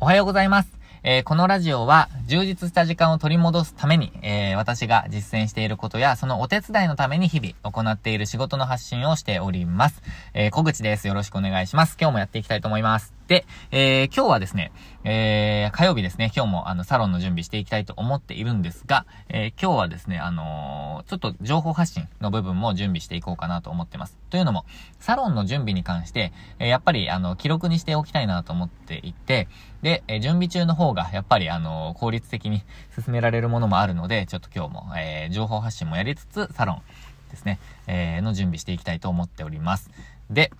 おはようございます。えー、このラジオは充実した時間を取り戻すために、えー、私が実践していることや、そのお手伝いのために日々行っている仕事の発信をしております。えー、小口です。よろしくお願いします。今日もやっていきたいと思います。で、えー、今日はですね、えー、火曜日ですね、今日もあの、サロンの準備していきたいと思っているんですが、えー、今日はですね、あのー、ちょっと情報発信の部分も準備していこうかなと思ってます。というのも、サロンの準備に関して、えー、やっぱり、あの、記録にしておきたいなと思っていて、で、え、準備中の方が、やっぱり、あの、効率的に進められるものもあるので、ちょっと今日も、えー、情報発信もやりつつ、サロンですね、えー、の準備していきたいと思っております。で、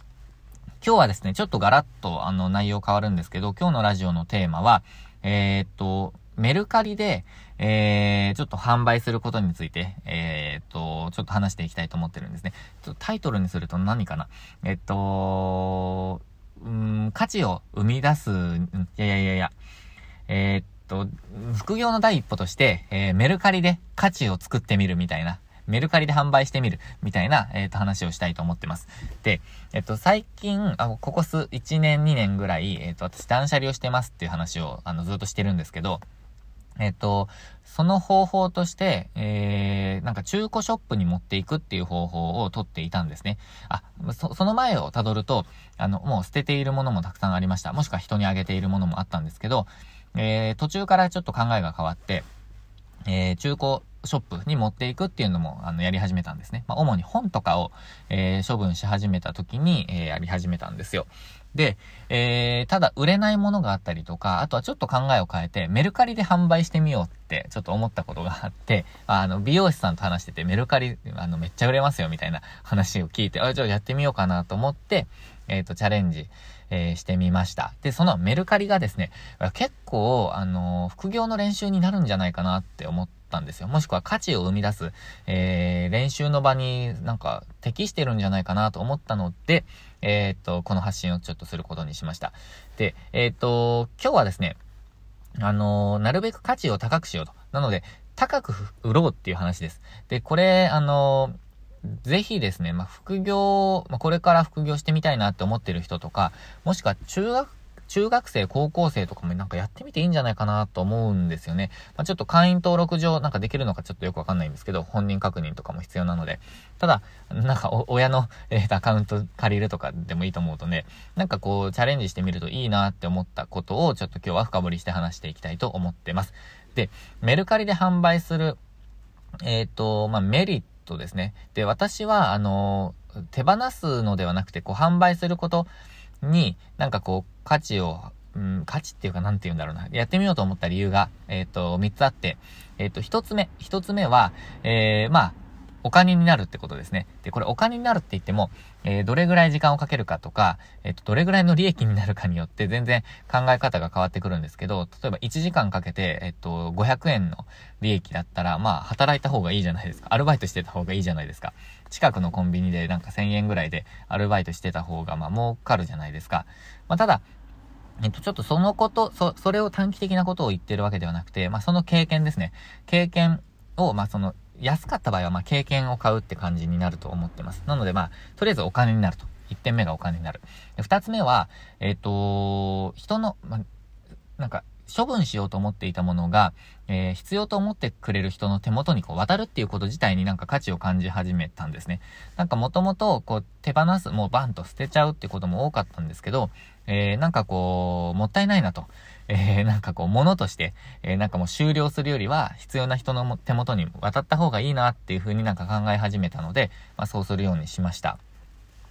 今日はですね、ちょっとガラッとあの内容変わるんですけど、今日のラジオのテーマは、えー、っと、メルカリで、えー、ちょっと販売することについて、えー、っと、ちょっと話していきたいと思ってるんですね。ちょっとタイトルにすると何かなえっと、うん、価値を生み出す、いやいやいやいや、えー、っと、副業の第一歩として、えー、メルカリで価値を作ってみるみたいな、メルカリで販売してみる、みたいな、えっ、ー、と、話をしたいと思ってます。で、えっ、と、最近、あここ数、1年、2年ぐらい、えっ、と、私断捨離をしてますっていう話を、あの、ずっとしてるんですけど、えっ、と、その方法として、えー、なんか中古ショップに持っていくっていう方法をとっていたんですね。あ、そ、その前をたどると、あの、もう捨てているものもたくさんありました。もしくは人にあげているものもあったんですけど、えー、途中からちょっと考えが変わって、えー、中古ショップに持っていくっていうのも、あの、やり始めたんですね。まあ、主に本とかを、えー、処分し始めた時に、えー、やり始めたんですよ。で、えー、ただ売れないものがあったりとか、あとはちょっと考えを変えて、メルカリで販売してみようってちょっと思ったことがあって、あの、美容師さんと話してて、メルカリ、あの、めっちゃ売れますよみたいな 話を聞いて、あ、じゃあやってみようかなと思って、えっ、ー、と、チャレンジ、えー、してみました。で、そのメルカリがですね、結構、あの、副業の練習になるんじゃないかなって思ってたんですよ。もしくは価値を生み出す、えー、練習の場になんか適してるんじゃないかなと思ったので、えっ、と、この発信をちょっとすることにしました。で、えっ、と、今日はですね、あのなるべく価値を高くしようと。なので、高く売ろうっていう話です。で、これ、あのぜひですね、まあ、副業、まあ、これから副業してみたいなって思ってる人とか、もしくは中学、中学生、高校生とかもなんかやってみていいんじゃないかなと思うんですよね。まあ、ちょっと会員登録上なんかできるのかちょっとよくわかんないんですけど、本人確認とかも必要なので。ただ、なんか親の、えー、アカウント借りるとかでもいいと思うとね、なんかこうチャレンジしてみるといいなって思ったことをちょっと今日は深掘りして話していきたいと思ってます。で、メルカリで販売する、えっ、ー、と、まあ、メリットトですね。で、私は、あの、手放すのではなくて、こう、販売することに、なんかこう、価値を、うん、価値っていうか、なんて言うんだろうな。やってみようと思った理由が、えっ、ー、と、3つあって、えっ、ー、と、1つ目、1つ目は、えー、まあ、お金になるってことですね。で、これお金になるって言っても、えー、どれぐらい時間をかけるかとか、えっ、ー、と、どれぐらいの利益になるかによって全然考え方が変わってくるんですけど、例えば1時間かけて、えっ、ー、と、500円の利益だったら、まあ、働いた方がいいじゃないですか。アルバイトしてた方がいいじゃないですか。近くのコンビニでなんか1000円ぐらいでアルバイトしてた方が、まあ、儲かるじゃないですか。まあ、ただ、えっと、ちょっとそのこと、そ、それを短期的なことを言ってるわけではなくて、まあ、その経験ですね。経験を、まあ、その、安かった場合は、ま経験を買うって感じになると思ってます。なので、まあ、とりあえずお金になると。1点目がお金になる。2つ目は、えっ、と、人の、まなんか、処分しようと思っていたものが、えー、必要と思ってくれる人の手元にこう渡るっていうこと自体になんか価値を感じ始めたんですね。なんかもともとこう手放す、もうバンと捨てちゃうってことも多かったんですけど、えー、なんかこう、もったいないなと。えー、なんかこう、物として、えー、なんかもう終了するよりは、必要な人の手元に渡った方がいいなっていう風になんか考え始めたので、まあそうするようにしました。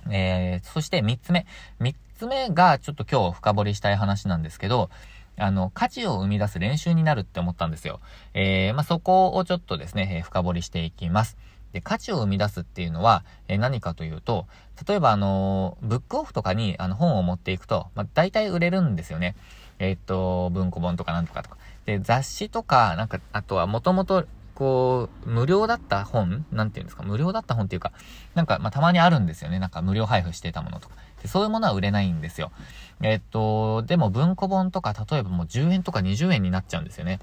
えー、そして3つ目。3つ目がちょっと今日深掘りしたい話なんですけど、あの、価値を生み出す練習になるって思ったんですよ。えー、まあ、そこをちょっとですね、えー、深掘りしていきます。で、価値を生み出すっていうのは、え、何かというと、例えばあのブックオフとかにあの本を持っていくと、まあ、大体売れるんですよね。えっと、文庫本とかなんとかとか。で、雑誌とか、なんか、あとはもともと、こう、無料だった本なんていうんですか無料だった本っていうか、なんか、まあ、たまにあるんですよね。なんか無料配布してたものとか。でそういうものは売れないんですよ。えっと、でも文庫本とか、例えばもう10円とか20円になっちゃうんですよね。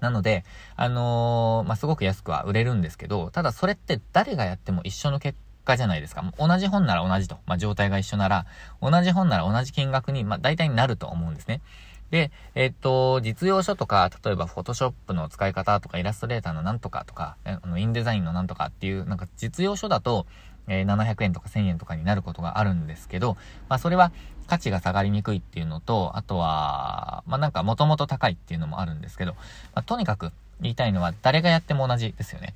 なので、あのー、まあ、すごく安くは売れるんですけど、ただそれって誰がやっても一緒の結果じゃないですか。同じ本なら同じと。まあ、状態が一緒なら、同じ本なら同じ金額に、まあ、大体になると思うんですね。で、えっと、実用書とか、例えば、フォトショップの使い方とか、イラストレーターのなんとかとか、あの、インデザインのなんとかっていう、なんか実用書だと、え、700円とか1000円とかになることがあるんですけど、まあ、それは価値が下がりにくいっていうのと、あとは、まあ、なんか、もともと高いっていうのもあるんですけど、まあ、とにかく言いたいのは、誰がやっても同じですよね。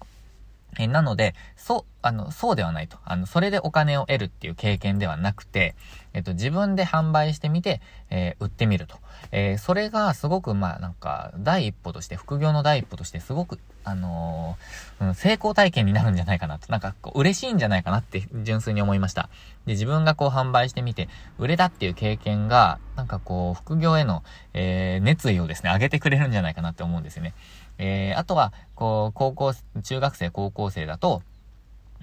えなので、そう、あの、そうではないと。あの、それでお金を得るっていう経験ではなくて、えっと、自分で販売してみて、えー、売ってみると。えー、それがすごく、まあ、なんか、第一歩として、副業の第一歩として、すごく、あのー、うん、成功体験になるんじゃないかなと。なんか、こう、嬉しいんじゃないかなって、純粋に思いました。で、自分がこう、販売してみて、売れたっていう経験が、なんかこう、副業への、え熱意をですね、上げてくれるんじゃないかなって思うんですよね。えー、あとは、こう、高校、中学生、高校生だと、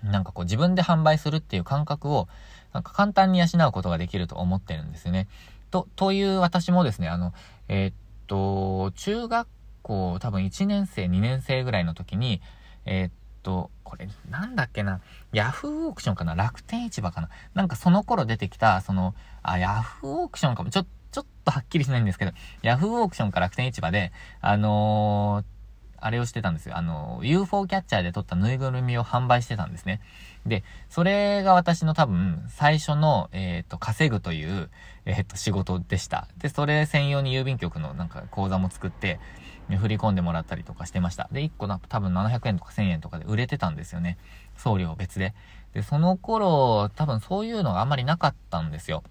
なんかこう自分で販売するっていう感覚を、なんか簡単に養うことができると思ってるんですよね。と、という私もですね、あの、えー、っと、中学校多分1年生、2年生ぐらいの時に、えー、っと、これ、なんだっけな、ヤフーオークションかな楽天市場かななんかその頃出てきた、その、あ、ヤフーオークションかも、ちょ、ちょっとはっきりしないんですけど、ヤフーオークションか楽天市場で、あのーあれをしてたんですよ。あの、UFO キャッチャーで撮ったぬいぐるみを販売してたんですね。で、それが私の多分、最初の、えっ、ー、と、稼ぐという、えっ、ー、と、仕事でした。で、それ専用に郵便局のなんか口座も作って、振り込んでもらったりとかしてました。で、1個な多分700円とか1000円とかで売れてたんですよね。送料別で。で、その頃、多分そういうのがあんまりなかったんですよ。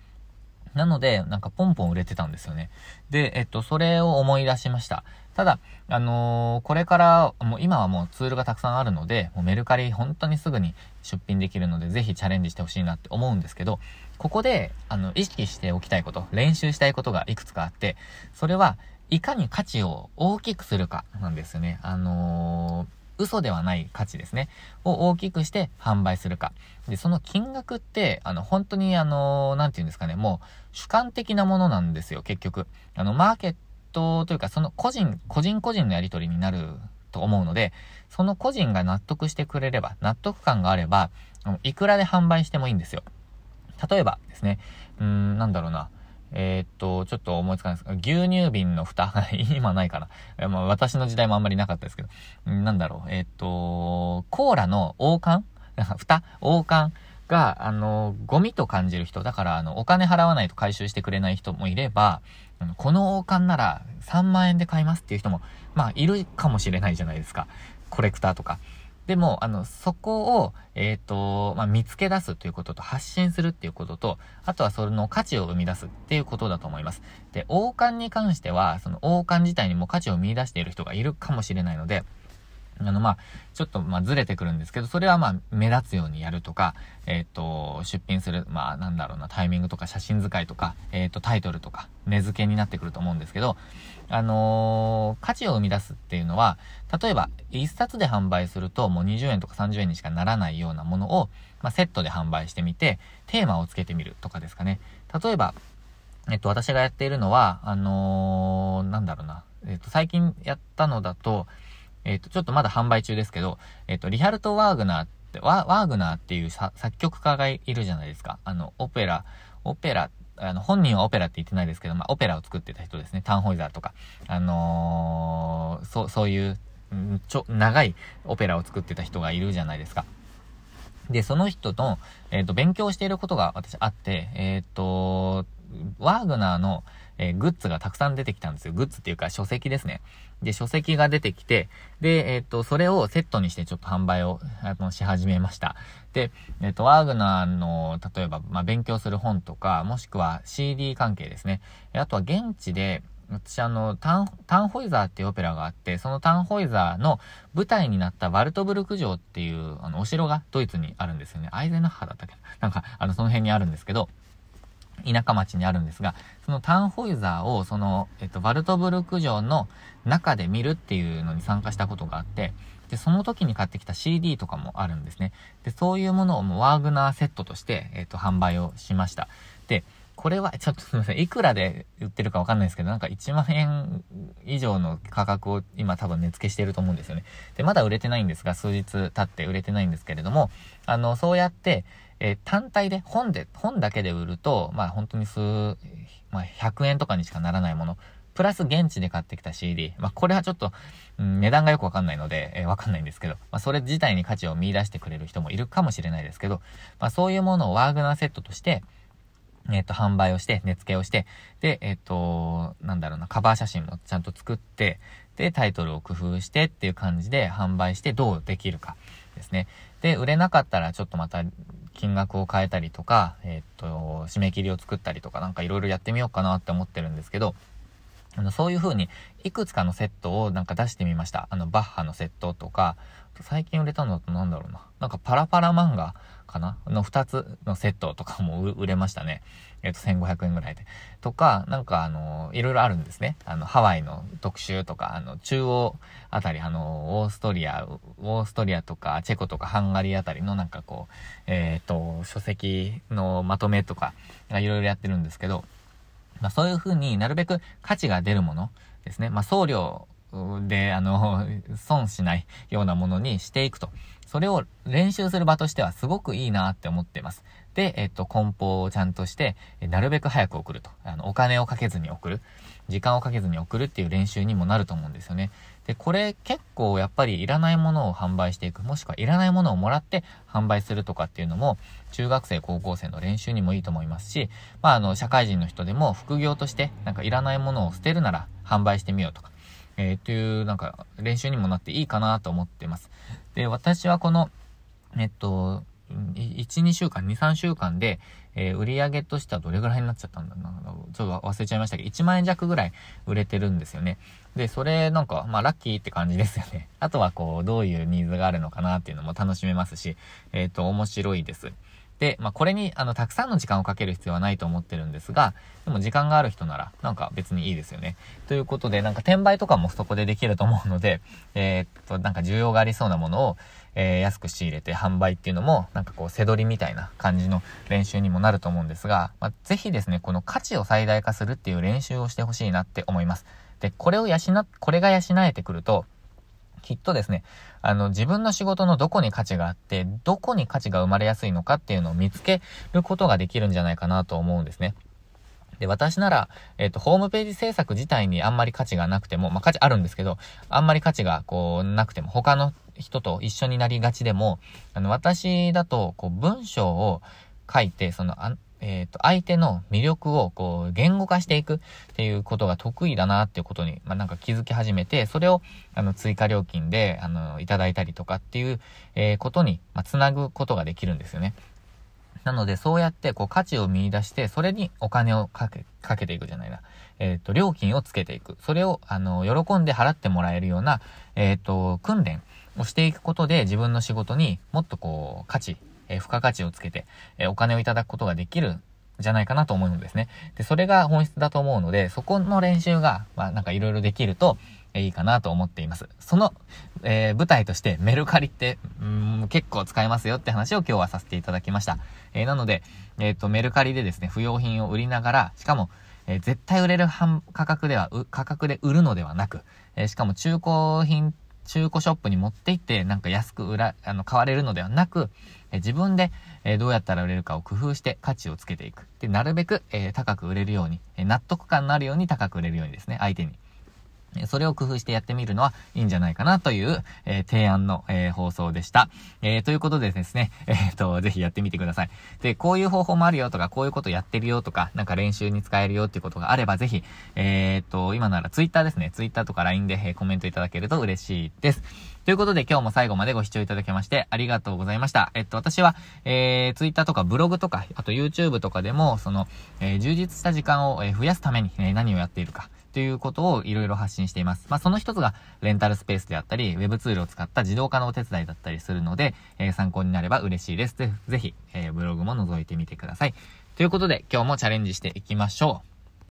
なので、なんかポンポン売れてたんですよね。で、えっと、それを思い出しました。ただ、あのー、これから、もう今はもうツールがたくさんあるので、もうメルカリ本当にすぐに出品できるので、ぜひチャレンジしてほしいなって思うんですけど、ここで、あの、意識しておきたいこと、練習したいことがいくつかあって、それは、いかに価値を大きくするかなんですよね。あのー、嘘ではない価値ですね。を大きくして販売するか。で、その金額って、あの、本当にあのー、なんて言うんですかね、もう主観的なものなんですよ、結局。あの、マーケットというか、その個人、個人個人のやり取りになると思うので、その個人が納得してくれれば、納得感があれば、いくらで販売してもいいんですよ。例えばですね、うん、なんだろうな。えー、っと、ちょっと思いつかないですが、牛乳瓶の蓋今ないかな。まあ、私の時代もあんまりなかったですけど、なんだろう。えー、っと、コーラの王冠？蓋？王冠？が、あの、ゴミと感じる人、だから、あの、お金払わないと回収してくれない人もいれば、この王冠なら3万円で買いますっていう人も、まあ、いるかもしれないじゃないですか。コレクターとか。でも、あの、そこを、えっ、ー、と、まあ、見つけ出すということと、発信するっていうことと、あとはその価値を生み出すっていうことだと思います。で、王冠に関しては、その王冠自体にも価値を見出している人がいるかもしれないので、あの、まあ、ちょっと、ま、ずれてくるんですけど、それはま、目立つようにやるとか、えっ、と、出品する、まあ、なんだろうな、タイミングとか写真使いとか、えっ、と、タイトルとか、根付けになってくると思うんですけど、あの、価値を生み出すっていうのは、例えば、一冊で販売すると、もう20円とか30円にしかならないようなものを、ま、セットで販売してみて、テーマをつけてみるとかですかね。例えば、えっと、私がやっているのは、あのなんだろうな、えっと、最近やったのだと、えっ、ー、と、ちょっとまだ販売中ですけど、えっ、ー、と、リハルト・ワーグナーって、ワーグナーっていう作曲家がいるじゃないですか。あの、オペラ、オペラ、あの、本人はオペラって言ってないですけど、まあ、オペラを作ってた人ですね。タンホイザーとか。あのー、そう、そういう、ちょ、長いオペラを作ってた人がいるじゃないですか。で、その人と、えっ、ー、と、勉強していることが私あって、えっ、ー、と、ワーグナーの、えー、グッズがたくさん出てきたんですよ。グッズっていうか書籍ですね。で、書籍が出てきて、で、えっ、と、それをセットにしてちょっと販売を、あの、し始めました。で、えっ、と、ワーグナーの、例えば、まあ、勉強する本とか、もしくは CD 関係ですね。あとは現地で、私あの、タン、タンホイザーっていうオペラがあって、そのタンホイザーの舞台になったバルトブルク城っていう、あの、お城がドイツにあるんですよね。アイゼナッハだったっけなんか、あの、その辺にあるんですけど、田舎町にあるんですが、そのタンホイザーを、その、えっと、バルトブルク城の中で見るっていうのに参加したことがあって、で、その時に買ってきた CD とかもあるんですね。で、そういうものをもうワーグナーセットとして、えっと、販売をしました。で、これは、ちょっとすみません。いくらで売ってるかわかんないですけど、なんか1万円以上の価格を今多分値付けしてると思うんですよね。で、まだ売れてないんですが、数日経って売れてないんですけれども、あの、そうやって、えー、単体で、本で、本だけで売ると、まあ本当に数、まあ100円とかにしかならないものプラス現地で買ってきた CD。まあ、これはちょっと、うん、値段がよくわかんないので、えー、わかんないんですけど、まあ、それ自体に価値を見出してくれる人もいるかもしれないですけど、まあ、そういうものをワーグナーセットとして、えっ、と、販売をして、値付けをして、で、えっ、と、なんだろうな、カバー写真もちゃんと作って、で、タイトルを工夫してっていう感じで販売してどうできるかですね。で、売れなかったらちょっとまた金額を変えたりとか、えっ、と、締め切りを作ったりとかなんかいろいろやってみようかなって思ってるんですけど、あの、そういう風に、いくつかのセットをなんか出してみました。あの、バッハのセットとか、最近売れたのだとなんだろうな。なんかパラパラ漫画かな？の2つのセットとかも売れましたね。えっ、と、1500円ぐらいで。とか、なんかあの、いろいろあるんですね。あの、ハワイの特集とか、あの、中央あたり、あの、オーストリア、オーストリアとか、チェコとか、ハンガリーあたりのなんかこう、えっ、と、書籍のまとめとか、いろいろやってるんですけど、まあそういうふうになるべく価値が出るものですね。まあ送料で、あの、損しないようなものにしていくと。それを練習する場としてはすごくいいなって思ってます。で、えっと、梱包をちゃんとして、なるべく早く送ると。あの、お金をかけずに送る。時間をかけずに送るっていう練習にもなると思うんですよね。で、これ結構やっぱりいらないものを販売していく、もしくはいらないものをもらって販売するとかっていうのも、中学生、高校生の練習にもいいと思いますし、まあ、あの、社会人の人でも副業として、なんかいらないものを捨てるなら販売してみようとか。えー、っていう、なんか、練習にもなっていいかなと思ってます。で、私はこの、えっと、1、2週間、2、3週間で、えー、売り上げとしてはどれぐらいになっちゃったんだな。ちょっと忘れちゃいましたけど、1万円弱ぐらい売れてるんですよね。で、それなんか、まあラッキーって感じですよね。あとはこう、どういうニーズがあるのかなっていうのも楽しめますし、えっ、ー、と、面白いです。で、まあ、これに、あの、たくさんの時間をかける必要はないと思ってるんですが、でも時間がある人なら、なんか別にいいですよね。ということで、なんか転売とかもそこでできると思うので、えー、っと、なんか需要がありそうなものを、えー、安く仕入れて販売っていうのも、なんかこう、背取りみたいな感じの練習にもなると思うんですが、まあ、ぜひですね、この価値を最大化するっていう練習をしてほしいなって思います。で、これを養、これが養えてくると、きっとですね、あの、自分の仕事のどこに価値があって、どこに価値が生まれやすいのかっていうのを見つけることができるんじゃないかなと思うんですね。で、私なら、えっ、と、ホームページ制作自体にあんまり価値がなくても、まあ、価値あるんですけど、あんまり価値がこう、なくても、他の人と一緒になりがちでも、あの、私だと、こう、文章を書いて、その、あえっ、ー、と、相手の魅力をこう、言語化していくっていうことが得意だなっていうことに、まあ、なんか気づき始めて、それを、あの、追加料金で、あの、いただいたりとかっていう、えー、ことに、まあ、つなぐことができるんですよね。なので、そうやって、こう、価値を見出して、それにお金をかけ、かけていくじゃないな。えっ、ー、と、料金をつけていく。それを、あの、喜んで払ってもらえるような、えっ、と、訓練をしていくことで、自分の仕事にもっとこう、価値、え付加価値をつけて、えお金をいただくことができるじゃないかなと思うんですね。で、それが本質だと思うので、そこの練習が、まあなんかいろいろできると、えいいかなと思っています。その、えー、舞台としてメルカリって、うん、結構使えますよって話を今日はさせていただきました。えー、なので、えっ、ー、と、メルカリでですね、不要品を売りながら、しかも、え、絶対売れる価格では、価格で売るのではなく、えしかも中古品中古ショップに持って行って、なんか安く売ら、あの、買われるのではなく、え自分で、えどうやったら売れるかを工夫して価値をつけていく。で、なるべく、え高く売れるように、え納得感のあるように高く売れるようにですね、相手に。それを工夫してやってみるのはいいんじゃないかなという、えー、提案の、えー、放送でした。えー、ということでですね、えっ、と、ぜひやってみてください。で、こういう方法もあるよとか、こういうことやってるよとか、なんか練習に使えるよっていうことがあれば、ぜひ、えっと、今ならツイッターですね、ツイッターとか LINE で、えコメントいただけると嬉しいです。ということで今日も最後までご視聴いただきましてありがとうございました。えっと、私は、えー、Twitter とかブログとか、あと YouTube とかでも、その、えー、充実した時間を、え増やすために、え何をやっているか。ということをいろいろ発信しています。まあ、その一つがレンタルスペースであったり、ウェブツールを使った自動化のお手伝いだったりするので、えー、参考になれば嬉しいです。ぜぜひ、えー、ブログも覗いてみてください。ということで、今日もチャレンジしていきましょう。